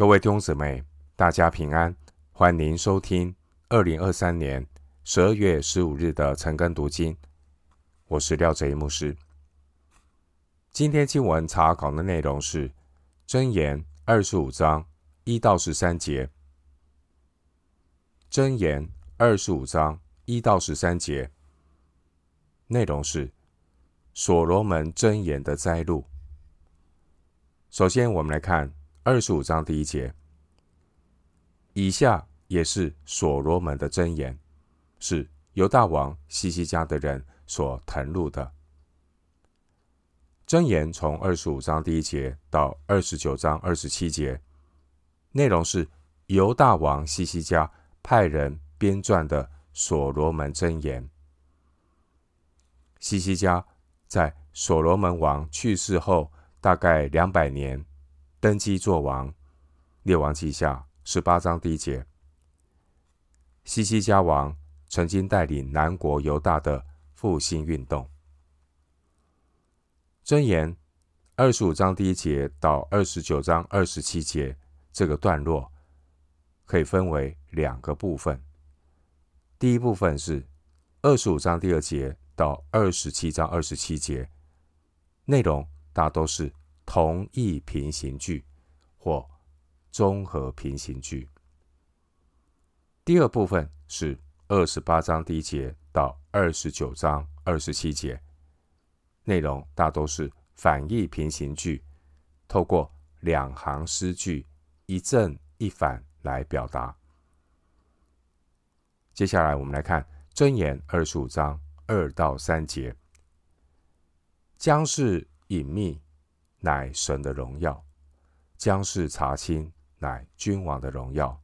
各位弟兄姊妹，大家平安，欢迎收听二零二三年十二月十五日的晨更读经。我是廖哲一牧师。今天经文查考的内容是《箴言》二十五章一到十三节，《箴言》二十五章一到十三节内容是所罗门箴言的摘录。首先，我们来看。二十五章第一节，以下也是所罗门的箴言，是犹大王西西家的人所誊录的。箴言从二十五章第一节到二十九章二十七节，内容是犹大王西西家派人编撰的所罗门箴言。西西家在所罗门王去世后大概两百年。登基作王，列王记下十八章第一节。西西家王曾经带领南国犹大的复兴运动。箴言二十五章第一节到二十九章二十七节这个段落，可以分为两个部分。第一部分是二十五章第二节到二十七章二十七节，内容大都是。同义平行句或综合平行句。第二部分是二十八章第一节到二十九章二十七节，内容大都是反义平行句，透过两行诗句一正一反来表达。接下来我们来看箴言二十五章二到三节，将是隐秘。乃神的荣耀，将是查清；乃君王的荣耀，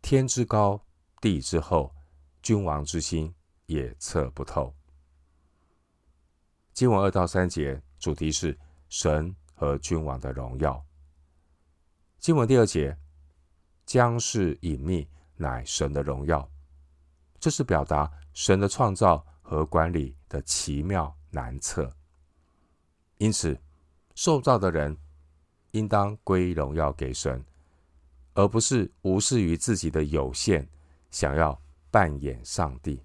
天之高，地之厚，君王之心也测不透。经文二到三节主题是神和君王的荣耀。经文第二节，将是隐秘，乃神的荣耀，这是表达神的创造和管理的奇妙难测。因此。受造的人应当归荣耀给神，而不是无视于自己的有限，想要扮演上帝，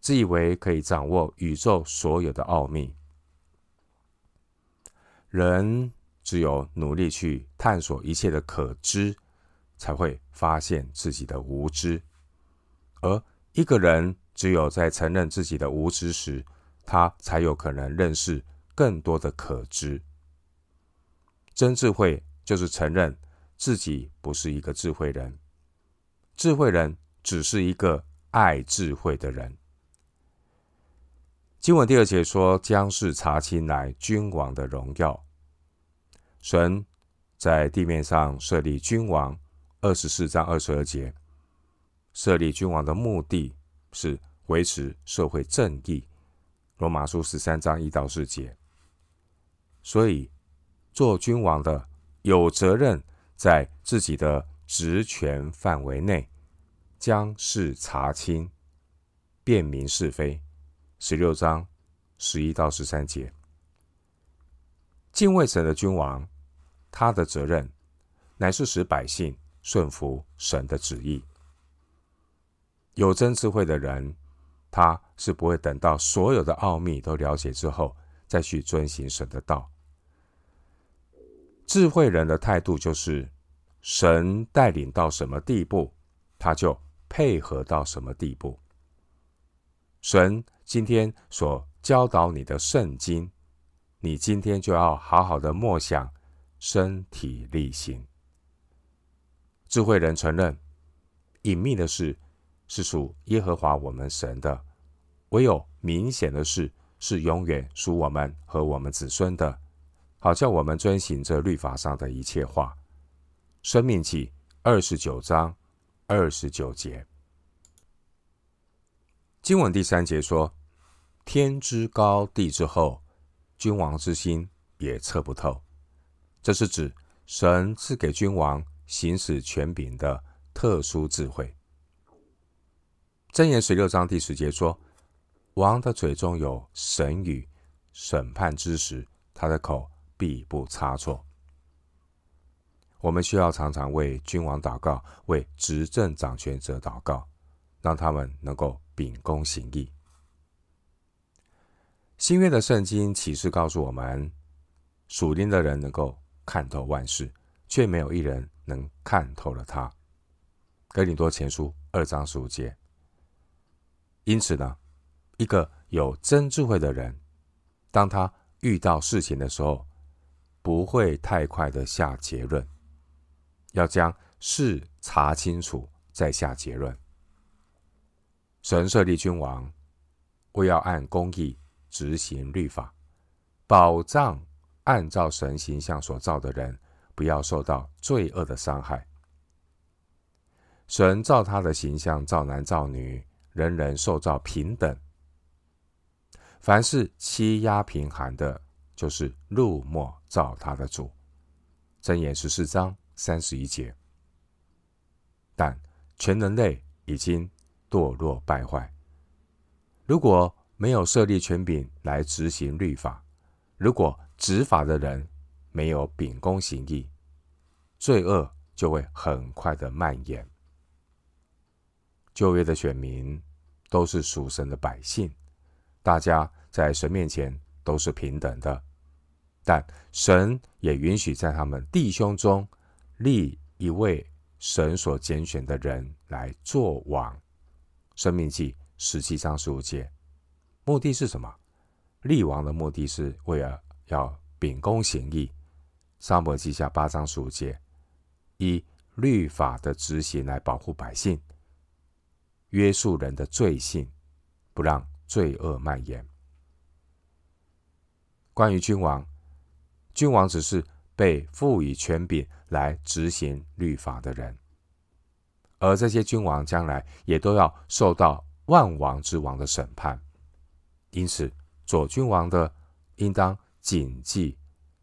自以为可以掌握宇宙所有的奥秘。人只有努力去探索一切的可知，才会发现自己的无知。而一个人只有在承认自己的无知时，他才有可能认识更多的可知。真智慧就是承认自己不是一个智慧人，智慧人只是一个爱智慧的人。经文第二节说：“将是查清，乃君王的荣耀。”神在地面上设立君王，二十四章二十二节，设立君王的目的是维持社会正义。罗马书十三章一到四节，所以。做君王的有责任在自己的职权范围内将事查清，辨明是非。十六章十一到十三节，敬畏神的君王，他的责任乃是使百姓顺服神的旨意。有真智慧的人，他是不会等到所有的奥秘都了解之后，再去遵行神的道。智慧人的态度就是，神带领到什么地步，他就配合到什么地步。神今天所教导你的圣经，你今天就要好好的默想，身体力行。智慧人承认，隐秘的事是属耶和华我们神的，唯有明显的事是永远属我们和我们子孙的。好叫我们遵行这律法上的一切话。申命记二十九章二十九节，经文第三节说：“天之高，地之厚，君王之心也测不透。”这是指神赐给君王行使权柄的特殊智慧。箴言十六章第十节说：“王的嘴中有神语，审判之时，他的口。”必不差错。我们需要常常为君王祷告，为执政掌权者祷告，让他们能够秉公行义。新约的圣经启示告诉我们，属灵的人能够看透万事，却没有一人能看透了他。哥林多前书二章十五节。因此呢，一个有真智慧的人，当他遇到事情的时候，不会太快的下结论。要将事查清楚，再下结论。神设立君王，为要按公义执行律法，保障按照神形象所造的人，不要受到罪恶的伤害。神照他的形象造男造女，人人受造平等。凡是欺压贫寒的，就是入没造他的主。箴言十四章。三十一节，但全人类已经堕落败坏。如果没有设立权柄来执行律法，如果执法的人没有秉公行义，罪恶就会很快的蔓延。旧约的选民都是属神的百姓，大家在神面前都是平等的，但神也允许在他们弟兄中。立一位神所拣选的人来做王，《生命记》十七章十五节，目的是什么？立王的目的是为了要秉公行义，《撒母记下》八章十五节，以律法的执行来保护百姓，约束人的罪性，不让罪恶蔓延。关于君王，君王只是。被赋予权柄来执行律法的人，而这些君王将来也都要受到万王之王的审判。因此，做君王的应当谨记，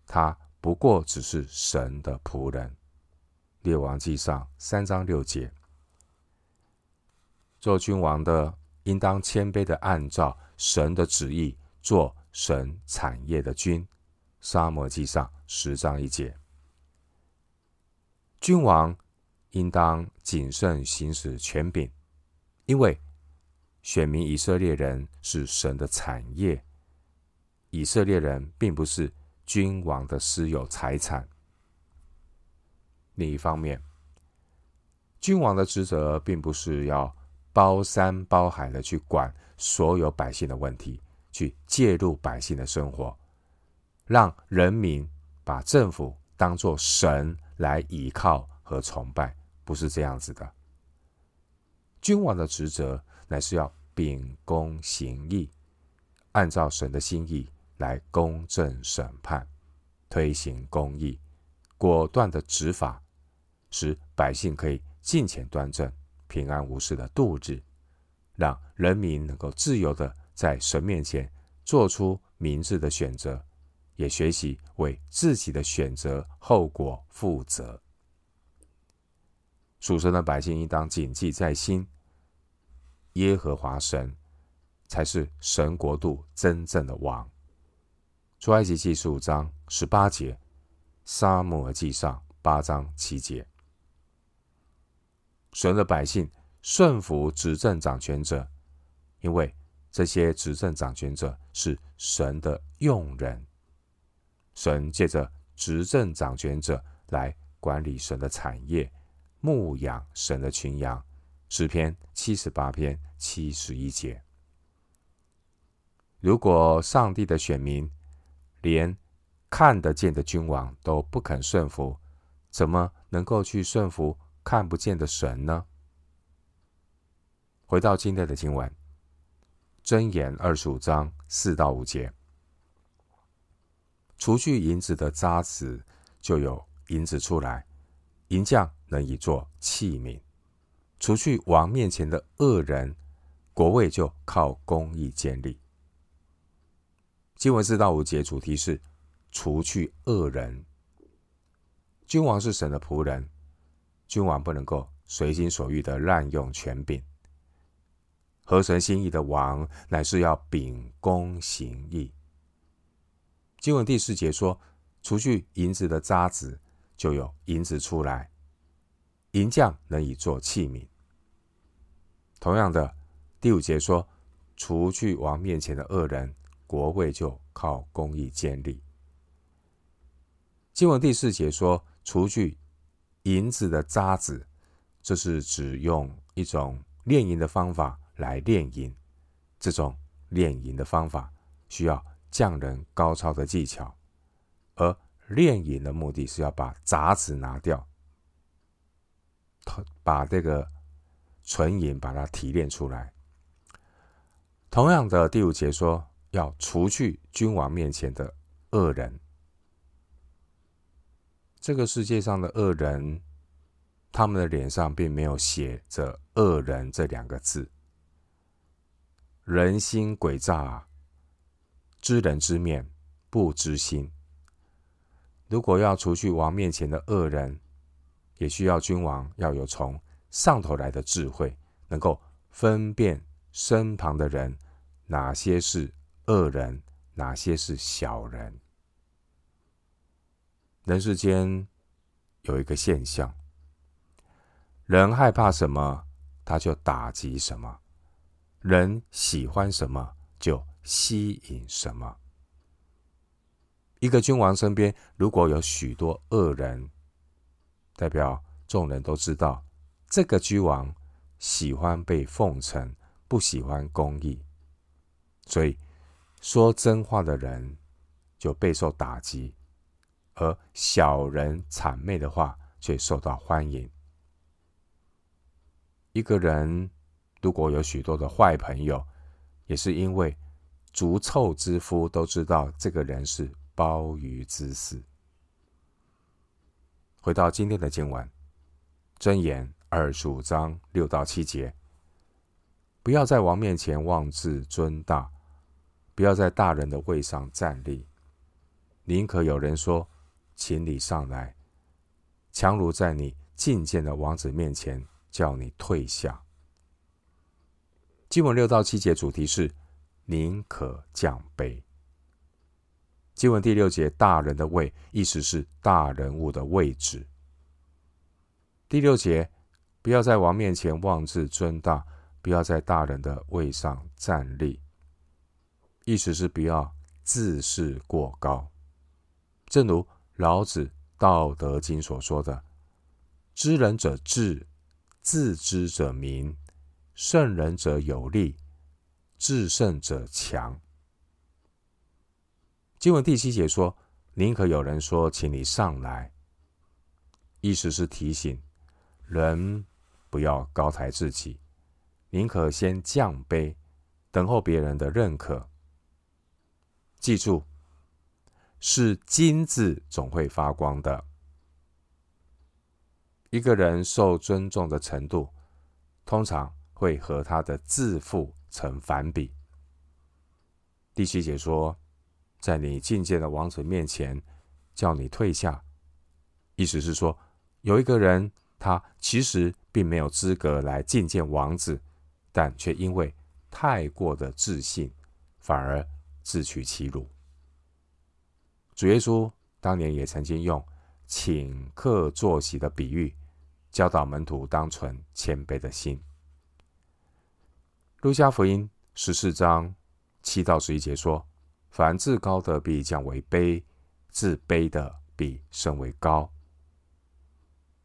他不过只是神的仆人。列王记上三章六节，做君王的应当谦卑的按照神的旨意做神产业的君。撒母耳记上十章一节，君王应当谨慎行使权柄，因为选民以色列人是神的产业，以色列人并不是君王的私有财产。另一方面，君王的职责并不是要包山包海的去管所有百姓的问题，去介入百姓的生活。让人民把政府当作神来倚靠和崇拜，不是这样子的。君王的职责乃是要秉公行义，按照神的心意来公正审判，推行公义，果断的执法，使百姓可以敬虔端正、平安无事的度日，让人民能够自由的在神面前做出明智的选择。也学习为自己的选择后果负责。属神的百姓应当谨记在心，耶和华神才是神国度真正的王。出埃及记十五章十八节，撒母耳记上八章七节。神的百姓顺服执政掌权者，因为这些执政掌权者是神的用人。神借着执政掌权者来管理神的产业，牧养神的群羊。诗篇七十八篇七十一节。如果上帝的选民连看得见的君王都不肯顺服，怎么能够去顺服看不见的神呢？回到今天的经文，箴言二十五章四到五节。除去银子的渣滓，就有银子出来；银匠能以做器皿。除去王面前的恶人，国位就靠公义建立。经文四到五节主题是除去恶人。君王是神的仆人，君王不能够随心所欲的滥用权柄。合神心意的王，乃是要秉公行义。经文第四节说：“除去银子的渣滓，就有银子出来，银匠能以做器皿。同样的，第五节说，除去王面前的恶人，国位就靠公义建立。经文第四节说，除去银子的渣滓，这是指用一种炼银的方法来炼银。这种炼银的方法需要匠人高超的技巧，而炼银的目的是要把杂质拿掉，把这个纯银把它提炼出来。同样的，第五节说要除去君王面前的恶人。这个世界上的恶人，他们的脸上并没有写着“恶人”这两个字。人心诡诈啊，知人知面不知心。如果要除去王面前的恶人，也需要君王要有从上头来的智慧，能够分辨身旁的人，哪些是恶人，哪些是小人。人世间有一个现象，人害怕什么，他就打击什么。人喜欢什么，就吸引什么。一个君王身边如果有许多恶人，代表众人都知道这个君王喜欢被奉承，不喜欢公义，所以说真话的人就备受打击，而小人谄媚的话却受到欢迎。一个人。如果有许多的坏朋友，也是因为逐臭之夫都知道这个人是鲍鱼之死。回到今天的经文，箴言二十五章六到七节：不要在王面前妄自尊大，不要在大人的位上站立，宁可有人说，请你上来，强如在你觐见的王子面前叫你退下。经文六到七节主题是宁可降卑。经文第六节大人的位，意思是大人物的位置。第六节不要在王面前妄自尊大，不要在大人的位上站立，意思是不要自视过高。正如老子《道德经》所说的：“知人者智，自知者明。”胜人者有力，自胜者强。经文第七节说：“宁可有人说，请你上来。”意思是提醒人不要高抬自己，宁可先降卑，等候别人的认可。记住，是金子总会发光的。一个人受尊重的程度，通常。会和他的自负成反比。第七节说，在你觐见的王子面前，叫你退下，意思是说，有一个人，他其实并没有资格来觐见王子，但却因为太过的自信，反而自取其辱。主耶稣当年也曾经用请客坐席的比喻，教导门徒当存谦卑的心。路加福音十四章七到十一节说：“凡自高的必降为卑，自卑的必升为高。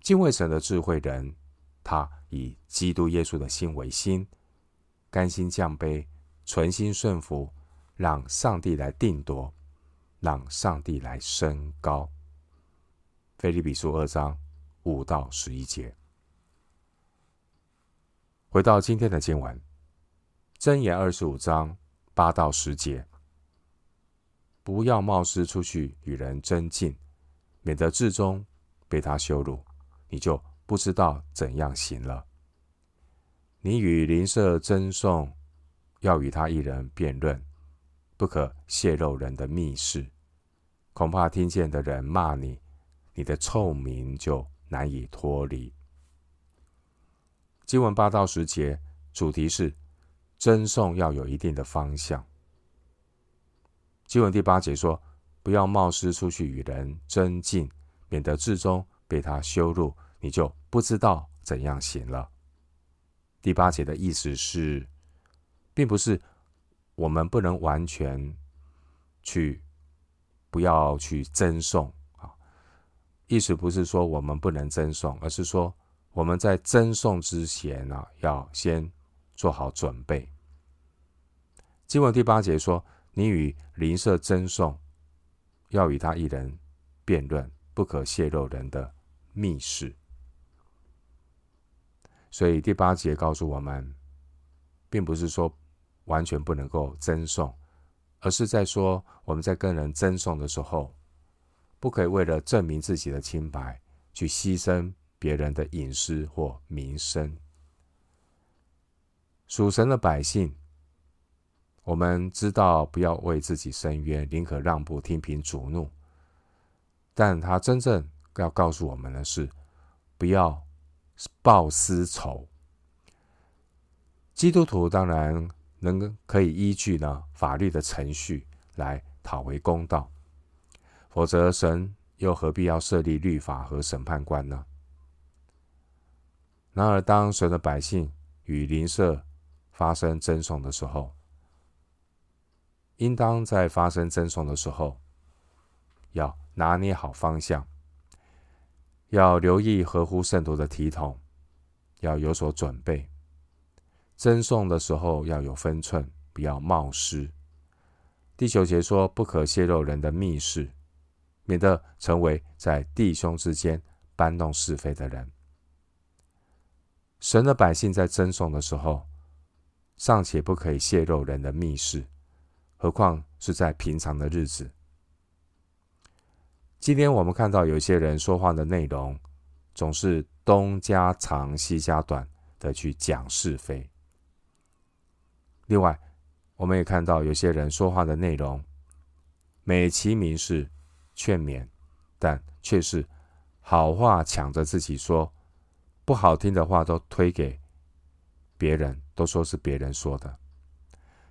敬畏神的智慧人，他以基督耶稣的心为心，甘心降卑，存心顺服，让上帝来定夺，让上帝来升高。”腓利比书二章五到十一节。回到今天的经文。箴言二十五章八到十节，不要冒失出去与人争竞，免得至终被他羞辱，你就不知道怎样行了。你与邻舍争讼，要与他一人辩论，不可泄露人的密事，恐怕听见的人骂你，你的臭名就难以脱离。经文八到十节，主题是。争送要有一定的方向。经文第八节说：“不要冒失出去与人争竞，免得至终被他羞辱，你就不知道怎样行了。第八节的意思是，并不是我们不能完全去不要去争送啊，意思不是说我们不能争送，而是说我们在争送之前呢，要先做好准备。经文第八节说：“你与邻舍争讼，要与他一人辩论，不可泄露人的密事。”所以第八节告诉我们，并不是说完全不能够争讼，而是在说我们在跟人争讼的时候，不可以为了证明自己的清白，去牺牲别人的隐私或名声。属神的百姓，我们知道不要为自己伸冤，宁可让步，听凭主怒。但他真正要告诉我们的是，不要。报私仇，基督徒当然能可以依据呢法律的程序来讨回公道，否则神又何必要设立律法和审判官呢？然而，当神的百姓与邻舍发生争讼的时候，应当在发生争讼的时候，要拿捏好方向。要留意合乎圣徒的体统，要有所准备。争讼的时候要有分寸，不要冒失。第九节说：“不可泄露人的密事，免得成为在弟兄之间搬弄是非的人。”神的百姓在争讼的时候，尚且不可以泄露人的密事，何况是在平常的日子。今天我们看到有些人说话的内容，总是东家长西家短的去讲是非。另外，我们也看到有些人说话的内容，美其名是劝勉，但却是好话抢着自己说，不好听的话都推给别人，都说是别人说的。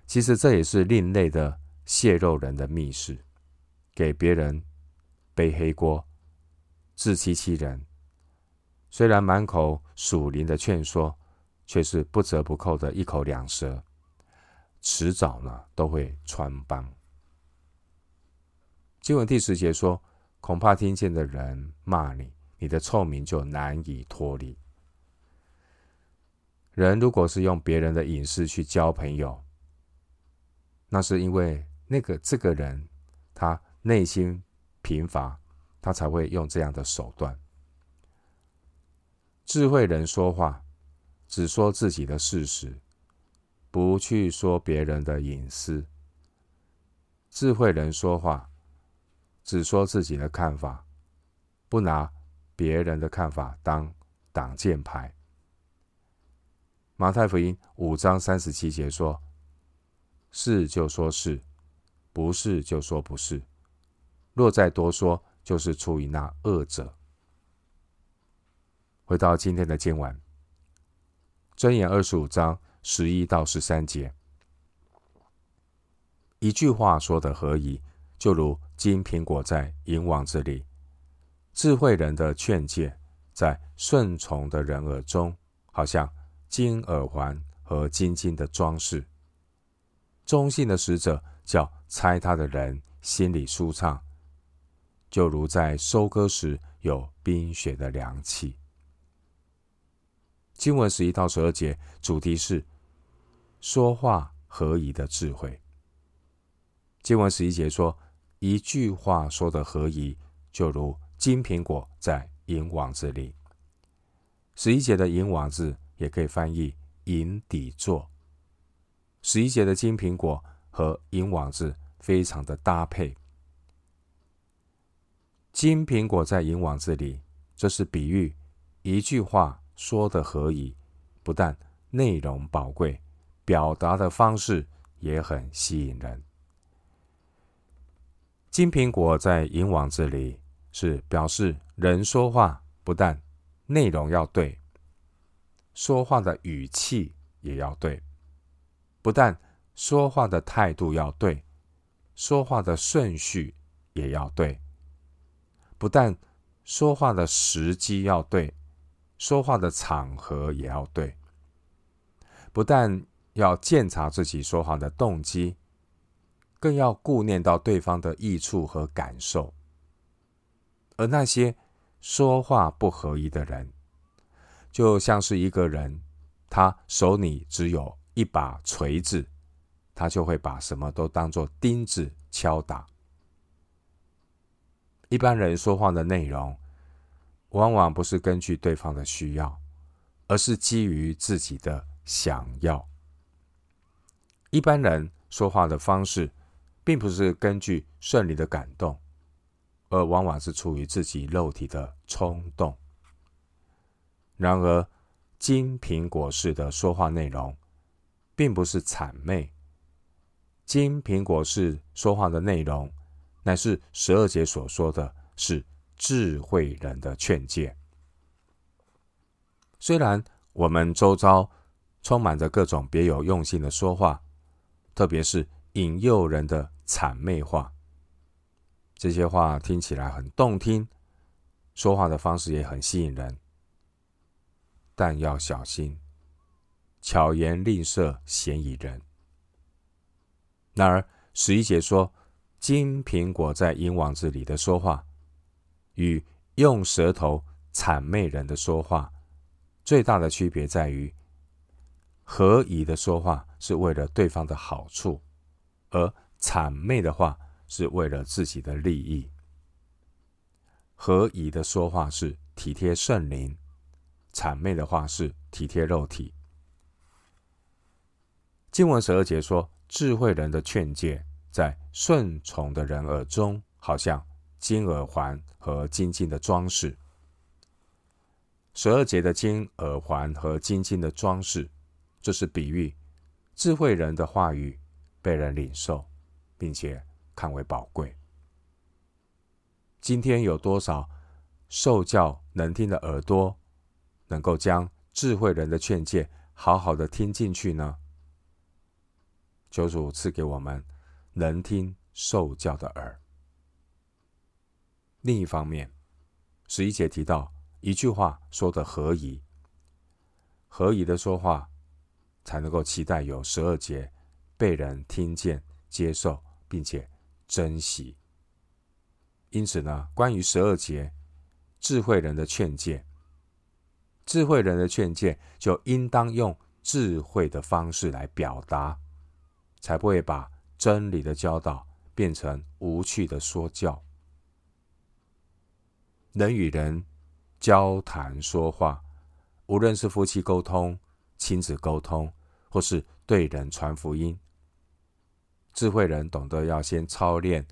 其实这也是另类的泄露人的密事，给别人。背黑锅，自欺欺人。虽然满口属灵的劝说，却是不折不扣的一口两舌，迟早呢都会穿帮。经文第十节说：“恐怕听见的人骂你，你的臭名就难以脱离。”人如果是用别人的隐私去交朋友，那是因为那个这个人他内心。贫乏，他才会用这样的手段。智慧人说话，只说自己的事实，不去说别人的隐私。智慧人说话，只说自己的看法，不拿别人的看法当挡箭牌。马太福音五章三十七节说：“是就说是，不是就说不是。”若再多说，就是出于那恶者。回到今天的经文，箴言二十五章十一到十三节，一句话说的合宜，就如金苹果在银网子里；智慧人的劝诫在顺从的人耳中，好像金耳环和金金的装饰。中信的使者叫猜他的人心里舒畅。就如在收割时有冰雪的凉气。经文十一到十二节主题是说话合宜的智慧。经文十一节说，一句话说的合宜，就如金苹果在银网子里。十一节的银网子也可以翻译银底座。十一节的金苹果和银网子非常的搭配。金苹果在银网子里，这是比喻一句话说的何以，不但内容宝贵，表达的方式也很吸引人。金苹果在银网子里，是表示人说话不但内容要对，说话的语气也要对，不但说话的态度要对，说话的顺序也要对。不但说话的时机要对，说话的场合也要对。不但要检查自己说话的动机，更要顾念到对方的益处和感受。而那些说话不合宜的人，就像是一个人，他手里只有一把锤子，他就会把什么都当做钉子敲打。一般人说话的内容，往往不是根据对方的需要，而是基于自己的想要。一般人说话的方式，并不是根据顺利的感动，而往往是出于自己肉体的冲动。然而，金苹果式的说话内容，并不是谄媚。金苹果式说话的内容，乃是十二节所说的是智慧人的劝诫。虽然我们周遭充满着各种别有用心的说话，特别是引诱人的谄媚话，这些话听起来很动听，说话的方式也很吸引人，但要小心，巧言令色，嫌疑人。然而十一节说。金苹果在银网子里的说话，与用舌头谄媚人的说话，最大的区别在于，合宜的说话是为了对方的好处，而谄媚的话是为了自己的利益。合宜的说话是体贴圣灵，谄媚的话是体贴肉体。经文十二节说，智慧人的劝诫。在顺从的人耳中，好像金耳环和金金的装饰。十二节的金耳环和金金的装饰，这是比喻智慧人的话语被人领受，并且看为宝贵。今天有多少受教能听的耳朵，能够将智慧人的劝诫好好的听进去呢？求主赐给我们。能听受教的耳。另一方面，十一节提到一句话说的合宜，合宜的说话才能够期待有十二节被人听见、接受，并且珍惜。因此呢，关于十二节智慧人的劝诫，智慧人的劝诫就应当用智慧的方式来表达，才不会把。真理的教导变成无趣的说教。人与人交谈说话，无论是夫妻沟通、亲子沟通，或是对人传福音，智慧人懂得要先操练，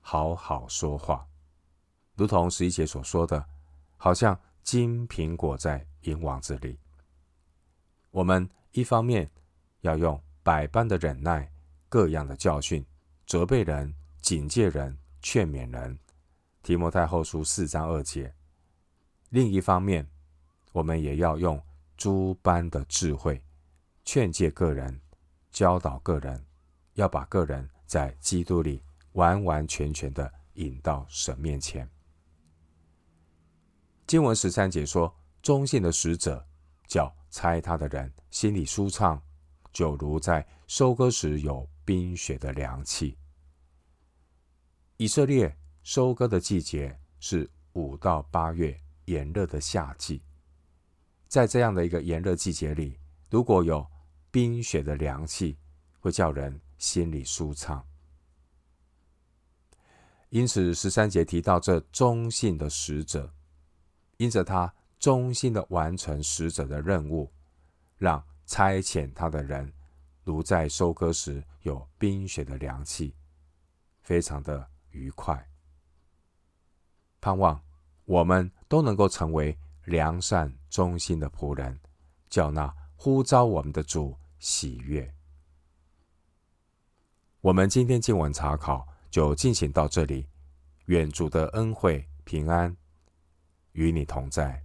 好好说话。如同十一节所说的，好像金苹果在银网子里。我们一方面要用百般的忍耐。各样的教训，责备人、警戒人、劝勉人。提摩太后书四章二节。另一方面，我们也要用诸般的智慧，劝诫个人，教导个人，要把个人在基督里完完全全的引到神面前。经文十三节说：“忠信的使者，叫猜他的人心里舒畅，就如在收割时有。”冰雪的凉气。以色列收割的季节是五到八月炎热的夏季，在这样的一个炎热季节里，如果有冰雪的凉气，会叫人心里舒畅。因此，十三节提到这忠信的使者，因着他忠心的完成使者的任务，让差遣他的人。如在收割时有冰雪的凉气，非常的愉快。盼望我们都能够成为良善忠心的仆人，叫那呼召我们的主喜悦。我们今天经文查考就进行到这里，愿主的恩惠平安与你同在。